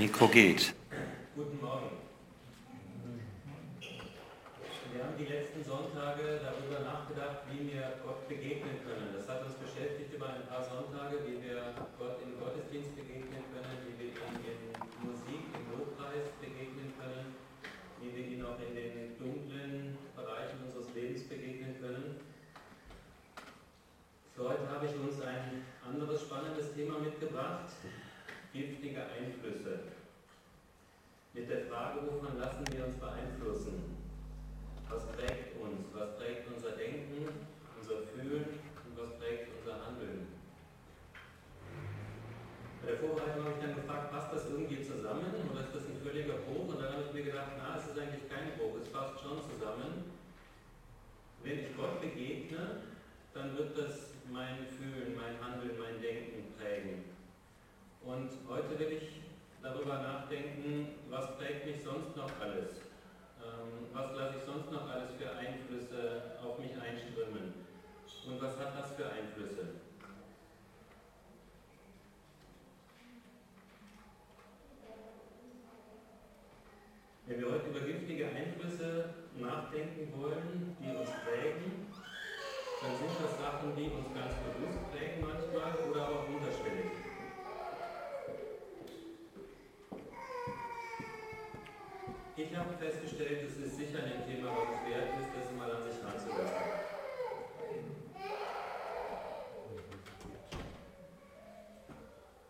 Mikro geht. Guten Morgen. Wir haben die letzten Sonntage darüber nachgedacht, wie wir Gott begegnen können. Das hat uns beschäftigt über ein paar Sonntage, wie wir Gott im Gottesdienst begegnen können, wie wir ihn in Musik, im Lobpreis begegnen können, wie wir ihn auch in den dunklen Bereichen unseres Lebens begegnen können. Für heute habe ich uns ein anderes spannendes Thema mitgebracht giftige Einflüsse. Mit der Frage, wovon lassen wir uns beeinflussen? Was prägt uns? Was prägt unser Denken, unser Fühlen und was prägt unser Handeln? Bei der Vorbereitung habe ich dann gefragt, passt das irgendwie zusammen oder ist das ein völliger Bruch? Und dann habe ich mir gedacht, na, es ist eigentlich kein Bruch, es passt schon zusammen. Wenn ich Gott begegne, dann wird das mein Fühlen, mein Handeln, mein Denken prägen. Und heute will ich darüber nachdenken, was prägt mich sonst noch alles? Ähm, was lasse ich sonst noch alles für Einflüsse auf mich einströmen? Und was hat das für Einflüsse? Wenn wir heute über giftige Einflüsse nachdenken wollen, die uns prägen, dann sind das Sachen, die uns ganz bewusst prägen manchmal oder auch unterschwellig. Ich habe festgestellt, es ist sicher ein Thema, was es wert ist, das mal an sich ranzulassen.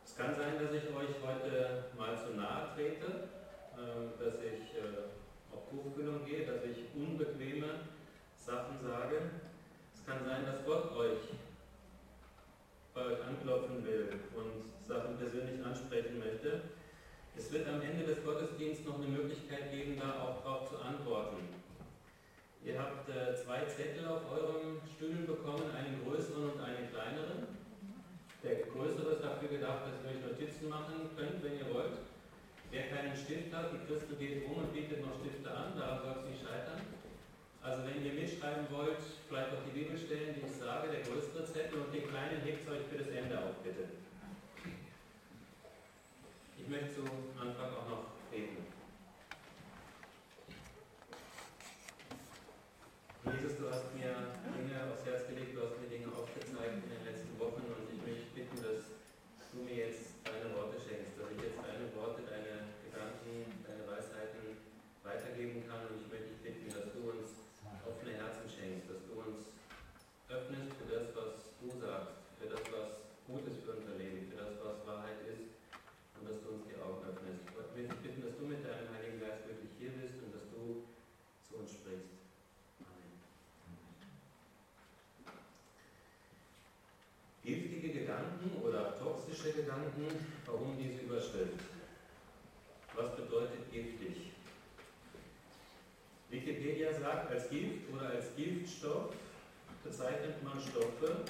Es kann sein, dass ich euch heute mal zu nahe trete, ähm, dass ich äh, auf Tuchfüllung gehe, dass ich unbequeme Sachen sage. Es kann sein, dass Gott euch bei euch anklopfen will und Sachen persönlich ansprechen möchte. Es wird am Ende des Gottesdienstes noch eine Möglichkeit geben, da auch darauf zu antworten. Ihr habt äh, zwei Zettel auf euren Stühlen bekommen, einen größeren und einen kleineren. Der größere ist dafür gedacht, dass ihr euch Notizen machen könnt, wenn ihr wollt. Wer keinen Stift hat, die Christel geht um und bietet noch Stifte an, daran soll es nicht scheitern. Also wenn ihr mitschreiben wollt, vielleicht auch die Bibelstellen, die ich sage, der größere Zettel und den kleinen hebt euch für das Ende auf, bitte. Ich möchte zu Anfang auch noch beten. Jesus, du hast mir Dinge aufs Herz gelegt, du hast mir Dinge aufgezeigt in den letzten Wochen und ich möchte bitten, dass du mir jetzt deine Worte schenkst, dass ich jetzt deine Worte, deine Gedanken, deine Weisheiten weitergeben kann und ich möchte dich bitten, dass du uns offene Herzen schenkst, dass du uns öffnest für das, was du sagst, für das, was gut ist für unser Leben, für das, was Wahrheit ist und dass du uns die Augen öffnest. Ich möchte dich bitten, dass du mit deinem Heiligen Geist wirklich hier bist und dass du zu uns sprichst. Amen. Giftige Gedanken oder toxische Gedanken, warum diese Überschrift? Was bedeutet giftig? Wikipedia sagt, als Gift oder als Giftstoff. Bezeichnet man Stoffe,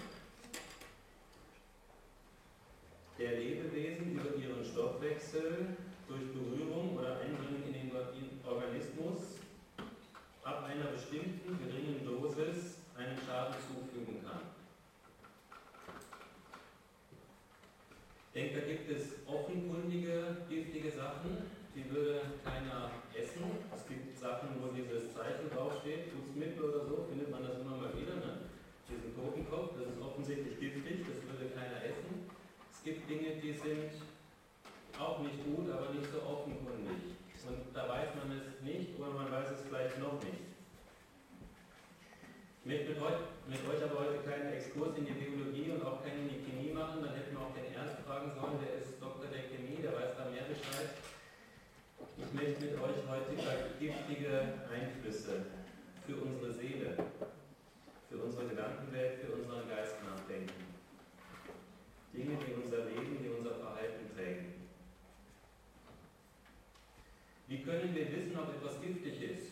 der Lebewesen über ihren Stoffwechsel durch Berührung oder Eindringen in den Organismus ab einer bestimmten geringen Dosis einen Schaden zufügen kann. Ich denke, da gibt es offenkundige, giftige Sachen, die würde keiner essen. Es gibt Sachen, wo dieses Zeichen draufsteht, tut's mit oder so, findet man das immer mal wieder. Ne? Diesen Totenkopf, das ist offensichtlich giftig, das würde keiner essen. Es gibt Dinge, die sind auch nicht gut, aber nicht so offenkundig. Und da weiß man es nicht oder man weiß es vielleicht noch nicht. Ich möchte mit, euch, mit euch aber heute keinen Exkurs in die Biologie und auch keinen in die Chemie machen. Dann hätten wir auch den Ernst fragen sollen, der ist Doktor der Chemie, der weiß da mehr Bescheid. Ich möchte mit euch heute über giftige Einflüsse für unsere Seele, für unsere Gedankenwelt, für unseren Geist nachdenken. Dinge, die unser Leben, die unser Verhalten prägen. Wie können wir wissen, ob etwas giftig ist?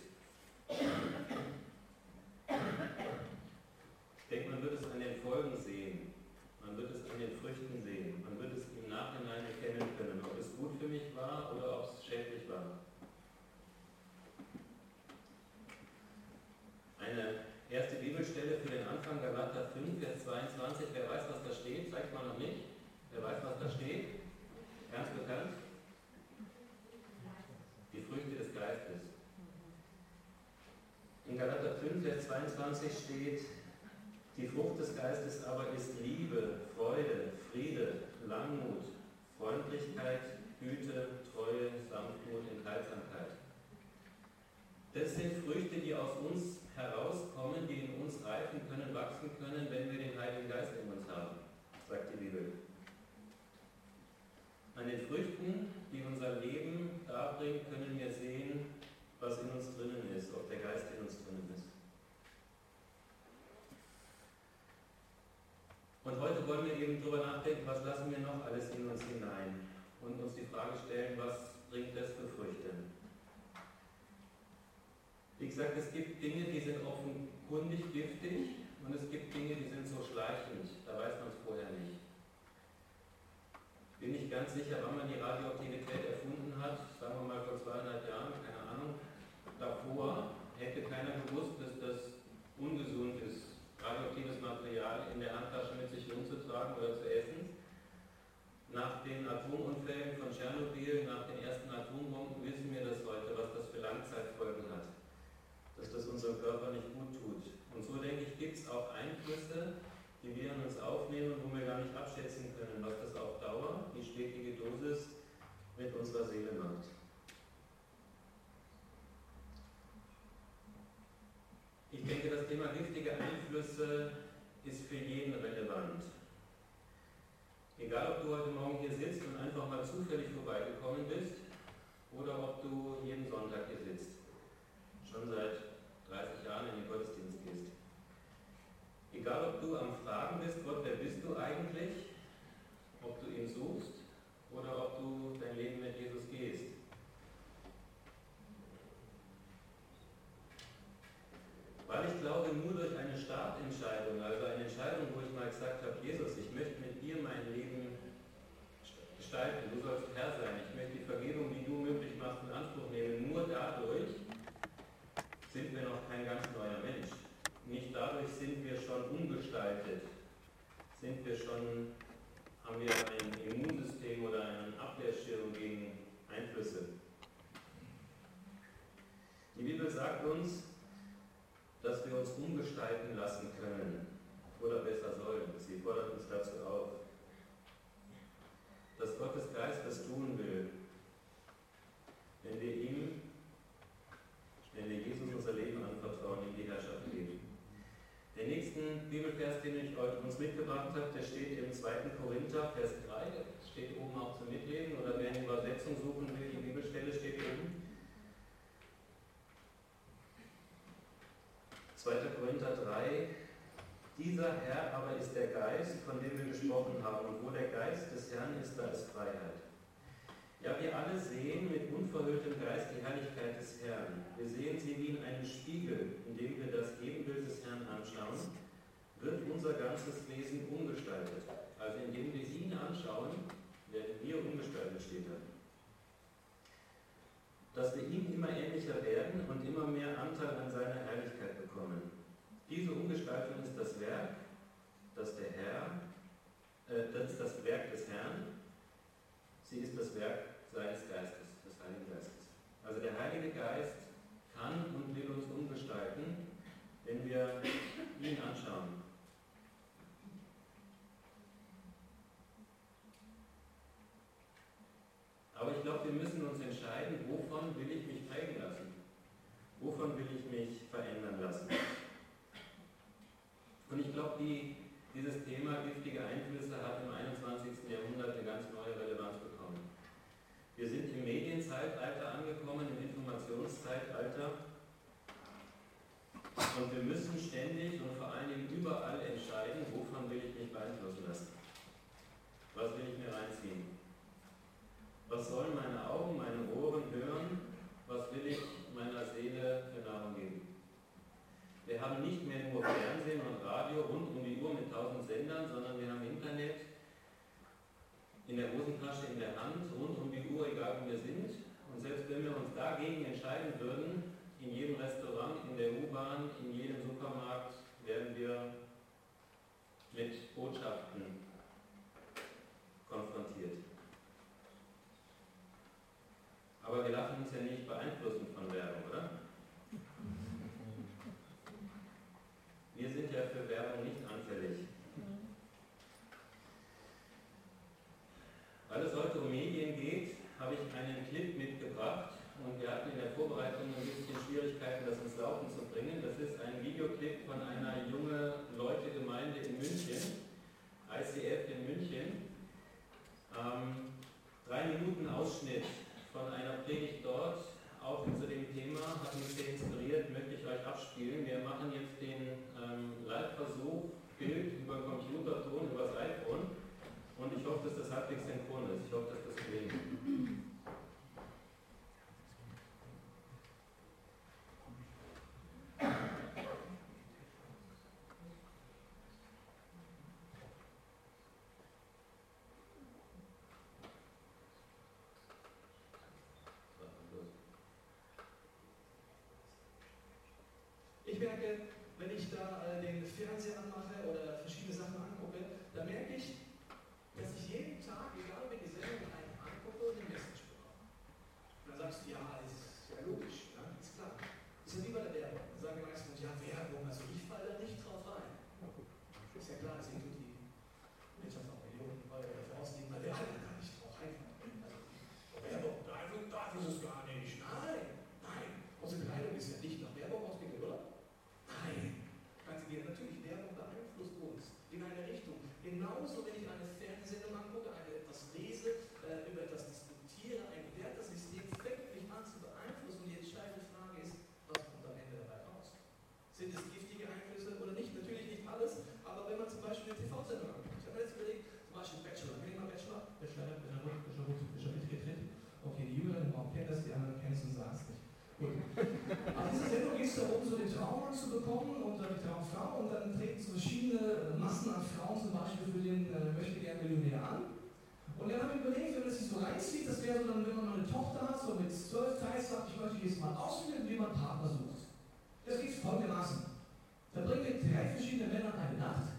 Ich denke, man wird es an den Folgen sehen. Man wird es an den Früchten sehen. Man wird es im Nachhinein erkennen können, ob es gut für mich war oder ob es schädlich war. Eine erste Bibelstelle für den Anfang, Galater 5, Vers 22 21 steht, die Frucht des Geistes aber ist Liebe, Freude, Friede, Langmut, Freundlichkeit, Güte, Treue, Sanftmut, Enthaltsamkeit. Das sind Früchte, die aus uns herauskommen, die in uns reifen können, wachsen können, wenn wir den Heiligen Geist in uns haben, sagt die Bibel. An den Früchten, die unser Leben darbringen, können wir sehen, was in uns drinnen ist, ob der Geist in uns drinnen ist. Und heute wollen wir eben darüber nachdenken, was lassen wir noch alles in uns hinein und uns die Frage stellen, was bringt das für Früchte? Wie gesagt, es gibt Dinge, die sind offenkundig giftig und es gibt Dinge, die sind so schleichend, da weiß man es vorher nicht. Bin ich ganz sicher, wann man die Radioaktivität erfunden hat, sagen wir mal vor zweieinhalb Jahren, keine Ahnung, davor hätte keiner gewusst, dass das ungesund ist, radioaktives Material in der Handtasche mit sich rumzutragen oder zu essen. Nach den Atomunfällen von Tschernobyl, nach den ersten Atombomben wissen wir das heute, was das für Langzeitfolgen hat. Dass das unserem Körper nicht gut tut. Und so denke ich, gibt es auch Einflüsse, die wir in uns aufnehmen, wo wir gar nicht abschätzen können, was das auf Dauer, die stetige Dosis, mit unserer Seele macht. Ich denke, das Thema giftige Einflüsse ist für jeden relevant. Egal, ob du heute Morgen hier sitzt und einfach mal zufällig vorbeigekommen bist oder ob du jeden Sonntag hier sitzt, schon seit 30 Jahren in den Gottesdienst gehst. Egal, ob du am Fragen bist, Gott, wer bist du eigentlich? Ob du ihn suchst oder ob du dein Leben mit Jesus gehst. Weil ich glaube, nur durch eine Startentscheidung, also eine Entscheidung, wo ich mal gesagt habe, Jesus, ich möchte mit dir mein Leben gestalten, du sollst Herr sein, ich möchte die Vergebung, die du möglich machst, in Anspruch nehmen, nur dadurch sind wir noch kein ganz neuer Mensch. Nicht dadurch sind wir schon umgestaltet, sind wir schon, haben wir ein Immunsystem oder einen Abwehrschirm gegen Einflüsse. Die Bibel sagt uns, wir uns umgestalten lassen können oder besser sollen. Sie fordert uns dazu auf, dass Gottes Geist das tun will, wenn wir ihm, wenn wir Jesus unser Leben anvertrauen, ihm die Herrschaft geben. Der nächsten Bibelvers, den ich euch uns mitgebracht habe, der steht im 2. Korinther, Vers 3, der steht oben auch zum Mitlesen, oder wer eine Übersetzung suchen will, die Bibelstelle steht oben. 2. Korinther 3, dieser Herr aber ist der Geist, von dem wir gesprochen haben, und wo der Geist des Herrn ist, da ist Freiheit. Ja, wir alle sehen mit unverhülltem Geist die Herrlichkeit des Herrn. Wir sehen sie wie in einem Spiegel, in dem wir das Ebenbild des Herrn anschauen, wird unser ganzes Wesen umgestaltet. Also indem wir ihn anschauen, werden wir umgestaltet, steht da. Dass wir ihm immer ähnlicher werden und immer mehr Anteil an seiner Herrlichkeit. Diese Umgestaltung ist das Werk, das der Herr, äh, das ist das Werk des Herrn, Sie ist das Werk seines Geistes, des Heiligen Geistes. Also der Heilige Geist kann und will uns umgestalten, wenn wir ihn anschauen. Aber ich glaube, wir müssen uns entscheiden, wovon will ich mich prägen lassen? Wovon will ich mich verändern lassen? Und ich glaube, die, dieses Thema giftige Einflüsse hat im 21. Jahrhundert eine ganz neue Relevanz bekommen. Wir sind im Medienzeitalter angekommen, im Informationszeitalter. Und wir müssen ständig und vor allen Dingen überall entscheiden, wovon will ich mich beeinflussen lassen. Was will ich mir reinziehen? Was sollen meine Augen, meine Ohren hören? ich merke, wenn ich da den Fernseher anmache oder Jahren. Und dann habe ich überlegt, wenn das sich so reinzieht, das wäre so dann, wenn man eine Tochter hat, so mit 12, 13, sagt, ich möchte jetzt mal ausbilden, wie man Partner sucht. Das geht folgendermaßen. Da bringt ihr drei verschiedene Männer eine Nacht.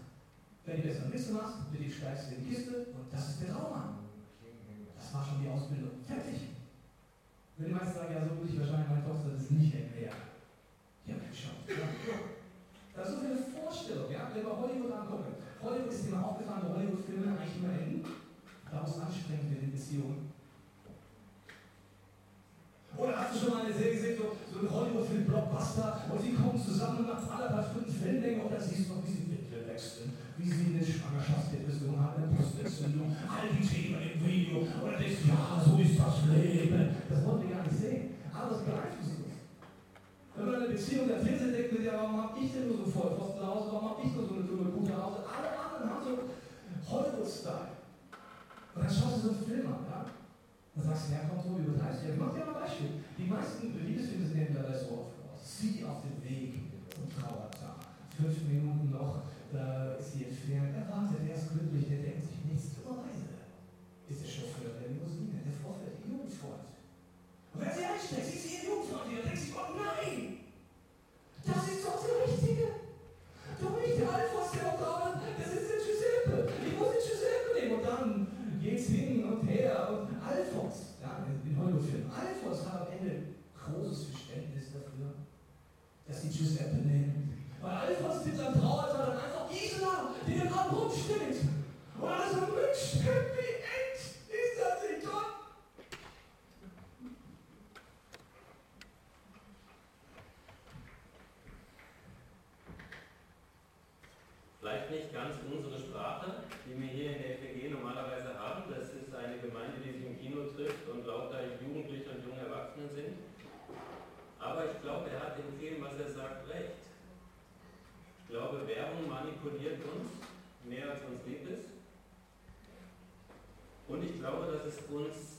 Wenn ihr das am Misse macht, bitte ich schleifst in die Kiste und das ist der Traummann. Das war schon die Ausbildung. Fertig. Wenn die meisten sagen, ja, so würde ich wahrscheinlich meine Tochter das nicht erklären. Ja, Mensch, schon. Das ist so eine Vorstellung, ja, wenn wir Hollywood angucken. Hollywood ist immer aufgefallen, bei Hollywood-Filme eigentlich immer hin. Daraus anstrengend in den Beziehungen. Oder hast du schon mal eine Serie gesehen, so, so ein Hollywood-Film-Blockbuster, und sie kommen zusammen und nach anderthalb Stunden Filmlänge, und dann siehst du noch, wie sie Witwe wechseln, wie sie eine Schwangerschaftsdepression haben, eine Brustentzündung, all die Themen im Video, und dann denkst du, ja, so ist das Leben. Das wollen wir gar nicht sehen, aber das beeinflusst uns. Wenn man eine Beziehung der Fernsehen denkt, ja, warum hab ich denn nur so voll Pfosten zu Hause, warum hab ich so nicht ganz unsere Sprache, die wir hier in der FEG normalerweise haben. Das ist eine Gemeinde, die sich im Kino trifft und lauter Jugendliche und junge Erwachsene sind. Aber ich glaube, er hat in vielem, was er sagt, recht. Ich glaube, Werbung manipuliert uns mehr als uns lieb ist. Und ich glaube, dass es uns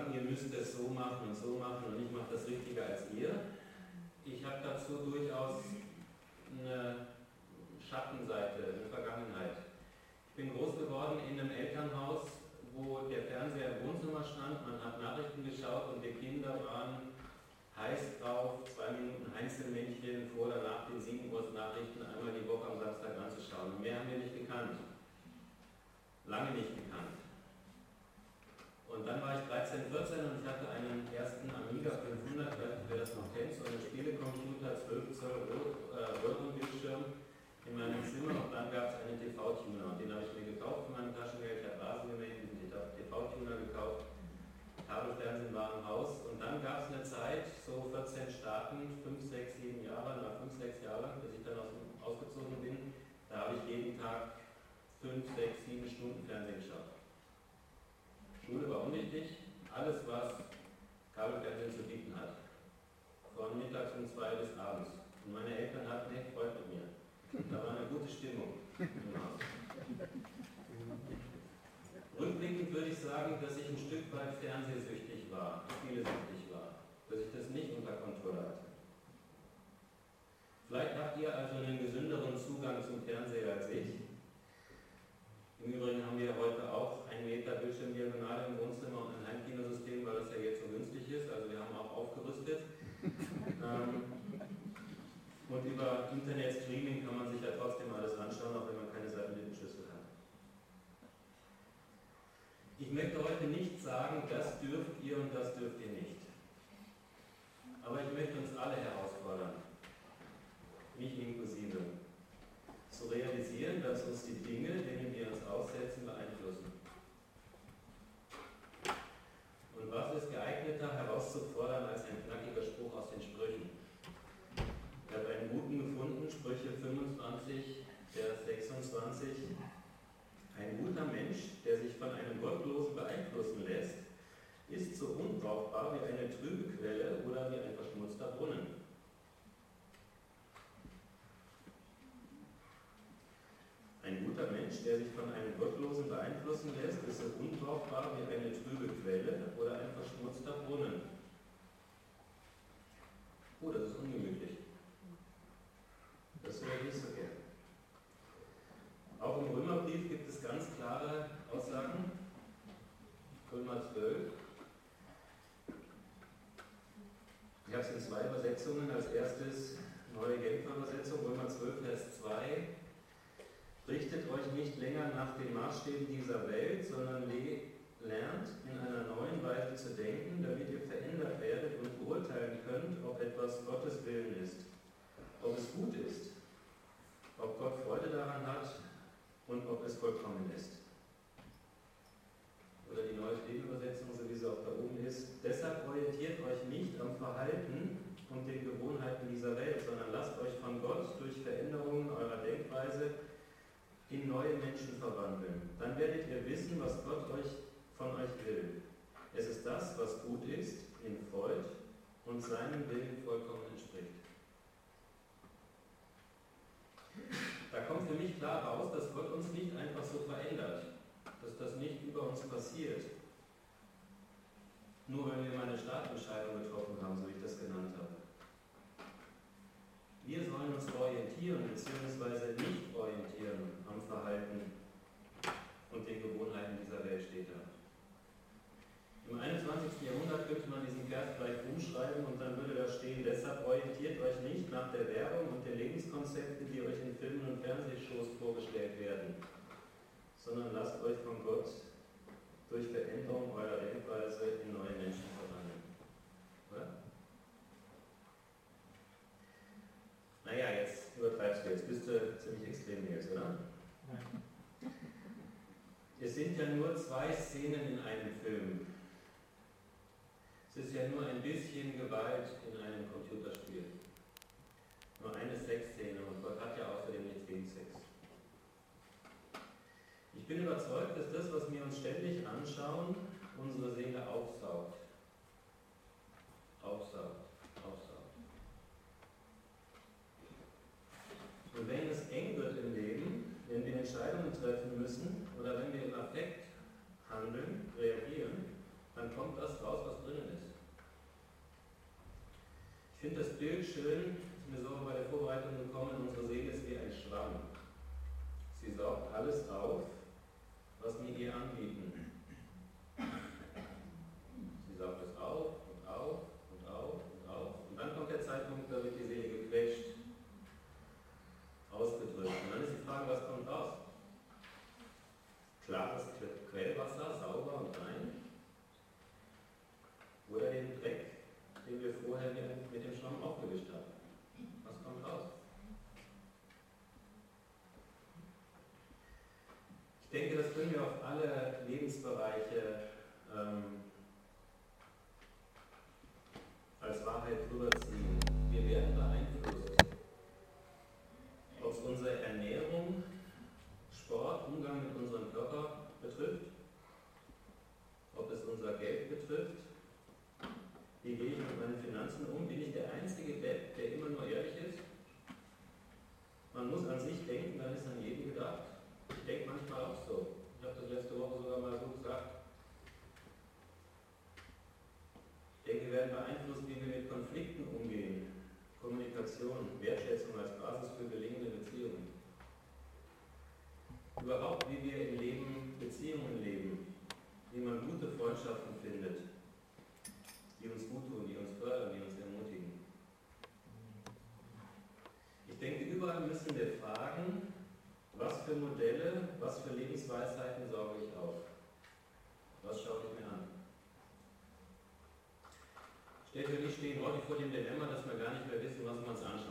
sagen, ihr müsst es so machen und so machen und ich mache das richtiger als ihr. Ich habe dazu durchaus eine Schattenseite, eine Vergangenheit. Ich bin groß geworden in einem Elternhaus, wo der Fernseher im Wohnzimmer stand, man hat Nachrichten geschaut und die Kinder waren heiß drauf, zwei Minuten Einzelmännchen vor oder nach den 7 Uhr Nachrichten einmal die Woche am Samstag anzuschauen. Mehr haben wir nicht gekannt. Lange nicht gekannt. Und dann war ich 13, 14 und ich hatte einen ersten Amiga 500, wer das noch kennt, so einen Spielecomputer, 12 Zoll Röhrenbildschirm in meinem Zimmer und dann gab es einen TV-Tuner und den habe ich mir gekauft für mein Taschengeld. Ich habe Rasen gemäht, diesen TV-Tuner gekauft. Kabelfernsehen war im Haus und dann gab es eine Zeit, so 14 Staaten, 5, 6, 7 Jahre, nach 5, 6 Jahren, bis ich dann aus, ausgezogen bin, da habe ich jeden Tag 5, 6, 7 Stunden Fernsehen geschaut. Schule war unwichtig, alles was Kabelfernsehen zu bieten hat. Von mittags um zwei bis abends. Und meine Eltern hatten echt Freude mit mir. Da war eine gute Stimmung im Haus. Rückblickend würde ich sagen, dass ich ein Stück weit fernsehsüchtig war, spielesüchtig war, dass ich das nicht unter Kontrolle hatte. Vielleicht habt ihr also einen gesünderen Zugang zum Fernseher als ich. Im Übrigen haben wir heute auch ein Meter Bildschirmdiagonale im Wohnzimmer und ein Heimkinosystem, weil das ja jetzt so günstig ist. Also wir haben auch aufgerüstet. ähm, und über Internet-Streaming kann man sich ja trotzdem alles anschauen, auch wenn man keine Satellitenschüssel hat. Ich möchte heute nicht sagen, das dürft ihr und das dürft ihr nicht. Aber ich möchte uns alle herausfordern, mich inklusive zu realisieren, dass uns die Dinge, denen wir uns aussetzen, beeinflussen. Und was ist geeigneter herauszufordern als ein knackiger Spruch aus den Sprüchen? Ich habe einen guten gefunden, Sprüche 25, Vers 26. Ein guter Mensch, der sich von einem Gottlosen beeinflussen lässt, ist so unbrauchbar wie eine trübe Quelle oder wie ein verschmutzter Brunnen. Ein guter Mensch, der sich von einem Gottlosen beeinflussen lässt, ist so unbrauchbar wie eine trübe Quelle oder ein verschmutzter Brunnen. Oh, das ist ungemütlich. Das ich nicht so gern. Auch im Römerbrief gibt es ganz klare Aussagen. Römer 12. Ich habe es in zwei Übersetzungen. Als erstes neue Genfer Übersetzung, Römer 12, Vers 2. Richtet euch nicht länger nach den Maßstäben dieser Welt, sondern lernt in einer neuen Weise zu denken, damit ihr verändert werdet und beurteilen könnt, ob etwas Gottes Willen ist, ob es gut ist, ob Gott Freude daran hat und ob es vollkommen ist. Oder die neue Bibelübersetzung, so wie sie auch da oben ist. Deshalb orientiert euch nicht am Verhalten und den Gewohnheiten dieser Welt, sondern lasst euch von Gott durch Veränderungen eurer Denkweise in neue Menschen verwandeln. Dann werdet ihr wissen, was Gott euch von euch will. Es ist das, was gut ist, ihn freut und seinem Willen vollkommen entspricht. Da kommt für mich klar raus, dass Gott uns nicht einfach so verändert, dass das nicht über uns passiert. Nur wenn wir mal eine Startentscheidung getroffen haben, so wie ich das genannt habe. Wir sollen uns orientieren bzw. nicht orientieren Verhalten und den Gewohnheiten dieser Welt steht da. Im 21. Jahrhundert könnte man diesen Vers vielleicht umschreiben und dann würde da stehen, deshalb orientiert euch nicht nach der Werbung und den Lebenskonzepten, die euch in Filmen und Fernsehshows vorgestellt werden, sondern lasst euch von Gott durch Veränderung eurer Denkweise in neue Menschen verwandeln. Oder? Naja, jetzt übertreibst du, jetzt bist du ziemlich extrem jetzt, oder? Nein. Es sind ja nur zwei Szenen in einem Film. Es ist ja nur ein bisschen Gewalt in einem Computerspiel. Nur eine Sexszene und Gott hat ja außerdem nichts gegen Sex. Ich bin überzeugt, dass das, was wir uns ständig anschauen, unsere Seele aufsaugt. Aufsaugt. Affekt handeln, reagieren, dann kommt das raus, was drinnen ist. Ich finde das Bild schön, ist mir so bei der Vorbereitung gekommen, unsere Seele ist wie ein Schwamm. Sie saugt alles auf, was wir ihr anbieten. müssen wir fragen, was für Modelle, was für Lebensweisheiten sorge ich auf? Was schaue ich mir an? Stellt für mich stehen heute vor dem Dilemma, dass wir gar nicht mehr wissen, was wir uns anschauen.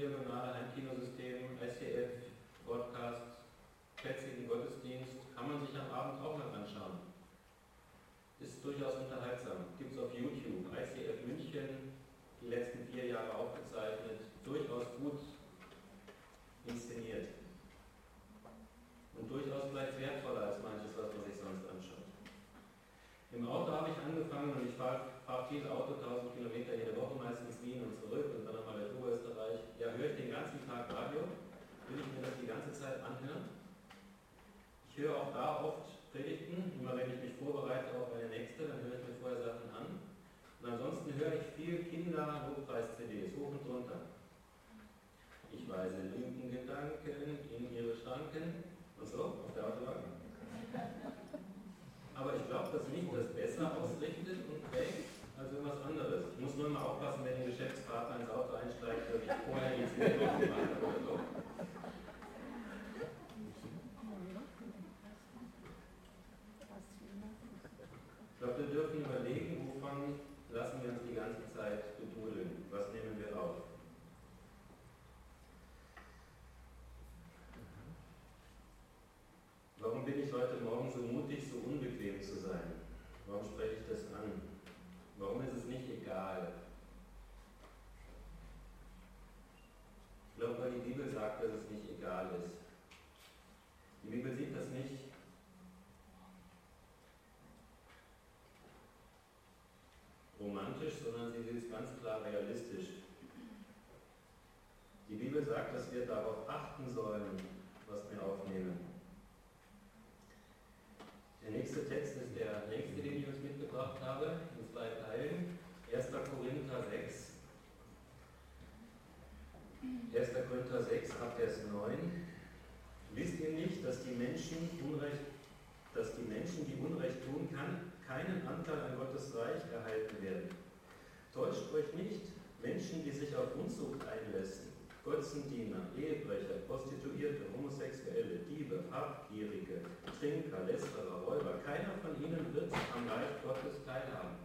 Spielern und um Heimkinosysteme Betudeln. Was nehmen wir auf? Warum bin ich heute Morgen so mutig, so unbequem zu sein? Warum spreche ich das an? Warum ist es nicht egal? Ich glaube, weil die Bibel sagt, dass es nicht egal ist. Die Bibel sieht das nicht romantisch, sondern sie sieht es ganz klar realistisch. Die Bibel sagt, dass wir darauf achten sollen, was wir aufnehmen. Der nächste Text ist der nächste, den ich euch mitgebracht habe, in zwei Teilen. 1. Korinther 6. 1. Korinther 6, Abvers 9. Wisst ihr nicht, dass die Menschen Unrecht, dass die Menschen, die Unrecht tun kann, keinen Anteil an Gottes Reich erhalten werden? Täuscht euch nicht, Menschen, die sich auf Unzucht einlassen, Götzendiener, Ehebrecher, Prostituierte, Homosexuelle, Diebe, Habgierige, Trinker, Lästerer, Räuber, keiner von ihnen wird am Reich Gottes teilhaben.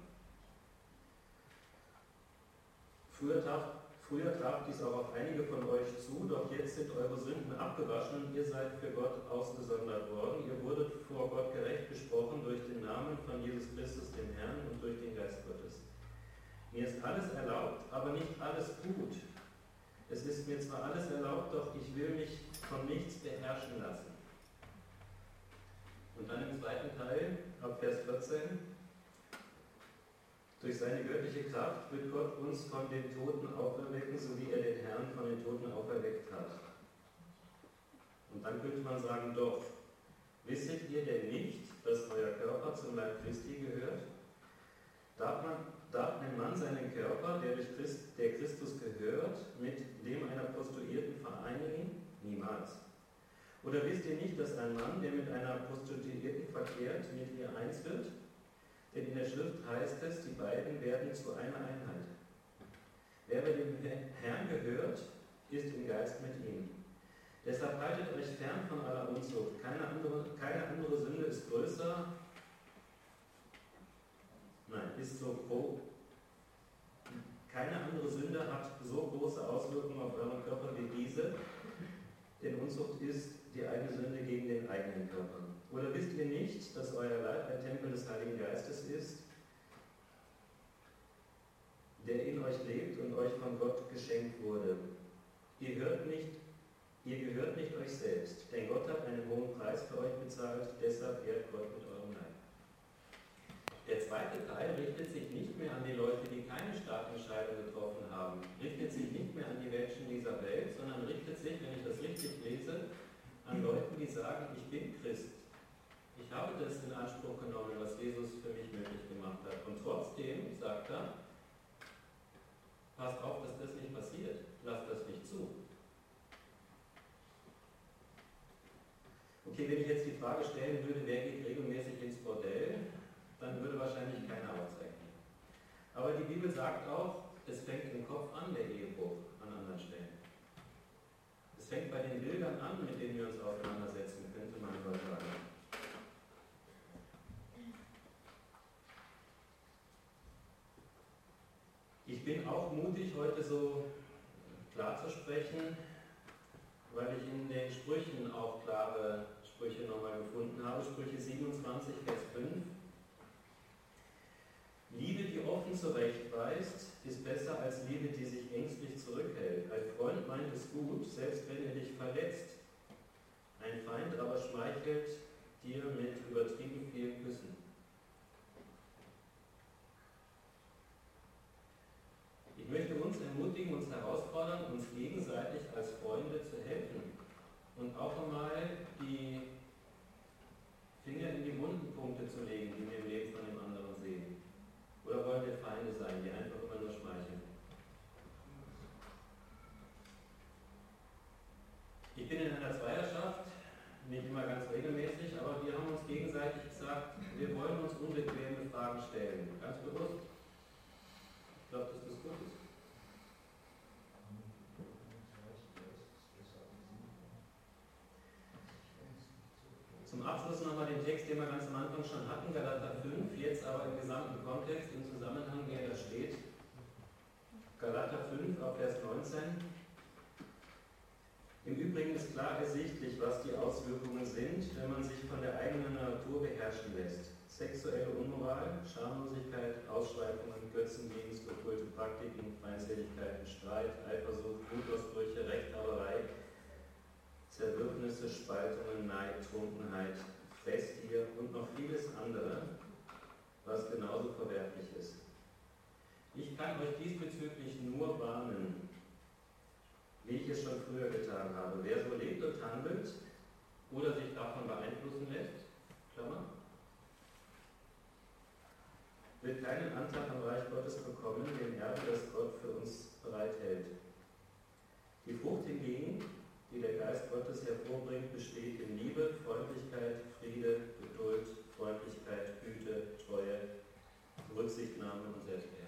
Früher traf, früher traf dies auch auf einige von euch zu, doch jetzt sind eure Sünden abgewaschen und ihr seid für Gott ausgesondert worden. Ihr wurdet vor Gott gerecht gesprochen durch den Namen von Jesus Christus, dem Herrn, und durch den Geist Gottes. Mir ist alles erlaubt, aber nicht alles gut. Es ist mir zwar alles erlaubt, doch ich will mich von nichts beherrschen lassen. Und dann im zweiten Teil, ab Vers 14. Durch seine göttliche Kraft wird Gott uns von den Toten auferwecken, so wie er den Herrn von den Toten auferweckt hat. Und dann könnte man sagen, doch, wisset ihr denn nicht, dass euer Körper zum Leib Christi gehört? Darf man darf ein Mann seinen Körper, der, durch Christ, der Christus gehört, mit dem einer Prostituierten vereinigen? Niemals. Oder wisst ihr nicht, dass ein Mann, der mit einer Prostituierten verkehrt, mit ihr eins wird? Denn in der Schrift heißt es, die beiden werden zu einer Einheit. Wer bei dem Herrn gehört, ist im Geist mit ihm. Deshalb haltet euch fern von aller Unzucht. Keine andere, keine andere Sünde ist größer Nein, ist so grob. Keine andere Sünde hat so große Auswirkungen auf euren Körper wie diese, denn Unzucht ist die eigene Sünde gegen den eigenen Körper. Oder wisst ihr nicht, dass euer Leib ein Tempel des Heiligen Geistes ist, der in euch lebt und euch von Gott geschenkt wurde? Ihr hört nicht, ihr gehört nicht euch selbst, denn Gott hat einen hohen Preis für euch bezahlt, deshalb ehrt Gott mit eurem Leib. Der zweite Teil richtet sich nicht mehr an die Leute, die keine Starkentscheidung getroffen haben, richtet sich nicht mehr an die Menschen dieser Welt, sondern richtet sich, wenn ich das richtig lese, an Leute, die sagen, ich bin Christ. Ich habe das in Anspruch genommen, was Jesus für mich möglich gemacht hat. Und trotzdem, sagt er, passt auf, dass das nicht passiert. Lasst das nicht zu. Okay, wenn ich jetzt die Frage stellen würde, wer geht regelmäßig ins Bordell, dann würde wahrscheinlich keiner aufzeichnen. Aber die Bibel sagt auch, es fängt im Kopf an, der Ehebruch an anderen Stellen. Es fängt bei den Bildern an, mit denen wir uns auseinandersetzen, könnte man so sagen. Ich bin auch mutig, heute so klar zu sprechen, weil ich in den Sprüchen auch klare Sprüche nochmal gefunden habe. Sprüche 27, Vers 5. Liebe, die offen zurechtweist, ist besser als Liebe, die sich ängstlich zurückhält. Ein Freund meint es gut, selbst wenn er dich verletzt. Ein Feind aber schmeichelt dir mit übertrieben vielen Küssen. Ich möchte uns ermutigen, uns herausfordern, uns gegenseitig als Freunde zu helfen und auch einmal die Finger in die wunden Punkte zu legen, die wir im Leben von dem anderen sehen. Oder wollen wir Feinde sein, die einfach immer nur schmeicheln? Ich bin in einer Zweierschaft, nicht immer ganz regelmäßig, aber wir haben uns gegenseitig gesagt, wir wollen uns unbequeme Fragen stellen. Ganz bewusst. Ich glaube, dass das gut ist. Abschluss nochmal den Text, den wir ganz am Anfang schon hatten, Galater 5, jetzt aber im gesamten Kontext, im Zusammenhang, wie er da steht. Galater 5 auf Vers 19. Im Übrigen ist klar ersichtlich, was die Auswirkungen sind, wenn man sich von der eigenen Natur beherrschen lässt. Sexuelle Unmoral, Schamlosigkeit, Ausschweifungen, Götzendienst, okkulte Praktiken, Feindseligkeiten, Streit, Eifersucht, Wutausbrüche, Rechthaberei, Zerwürfnisse, Spaltungen, Neid, Trunkenheit, Fressgier und noch vieles andere, was genauso verwerflich ist. Ich kann euch diesbezüglich nur warnen, wie ich es schon früher getan habe. Wer so lebt und handelt oder sich davon beeinflussen lässt, Klammer, wird keinen Anteil am Reich Gottes bekommen, dem Erbe, das Gott für uns bereithält. Die Frucht hingegen, die der Geist Gottes hervorbringt, besteht in Liebe, Freundlichkeit, Friede, Geduld, Freundlichkeit, Güte, Treue, Rücksichtnahme und Selbstbeherrschung.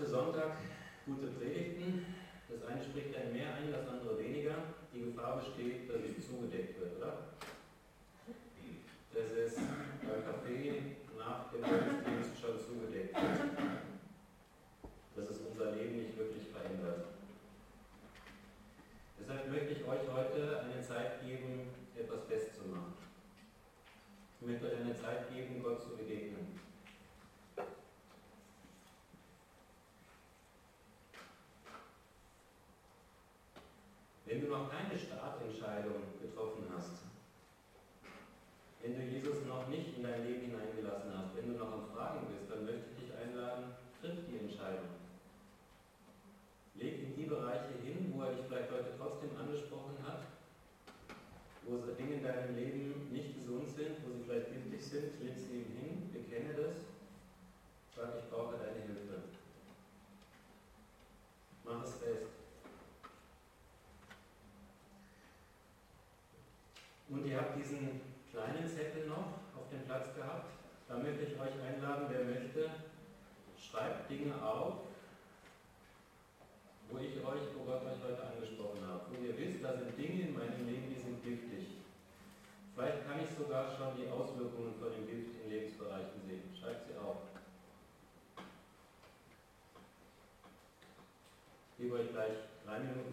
Für Sonntag gute Predigten. Das eine spricht einen mehr ein, das andere weniger. Die Gefahr besteht, dass es zugedeckt wird, oder? Dass es beim Kaffee nach dem Gottesdienst schon zugedeckt wird. Dass es unser Leben nicht wirklich verändert. Deshalb möchte ich euch heute eine Zeit geben, etwas festzumachen. Ich möchte euch eine Zeit geben, Gott zu begegnen. Wenn du noch keine Startentscheidung getroffen hast, wenn du Jesus noch nicht in dein Leben hineingelassen hast, wenn du noch am Fragen bist, dann möchte ich dich einladen, triff die Entscheidung. Leg in die Bereiche hin, wo er dich vielleicht heute trotzdem angesprochen hat, wo Dinge in deinem Leben nicht gesund sind, wo sie vielleicht giftig sind, leg sie ihm hin, bekenne das, sag, ich brauche deine Hilfe. Mach es fest. Und ihr habt diesen kleinen Zettel noch auf dem Platz gehabt. Da möchte ich euch einladen, wer möchte, schreibt Dinge auf, wo ich euch, wo Gott euch heute angesprochen hat. Wo ihr wisst, da sind Dinge in meinem Bald kann ich sogar schon die Auswirkungen von dem Gift in Lebensbereichen sehen. Schreibt sie auf. Gebe euch gleich drei Minuten.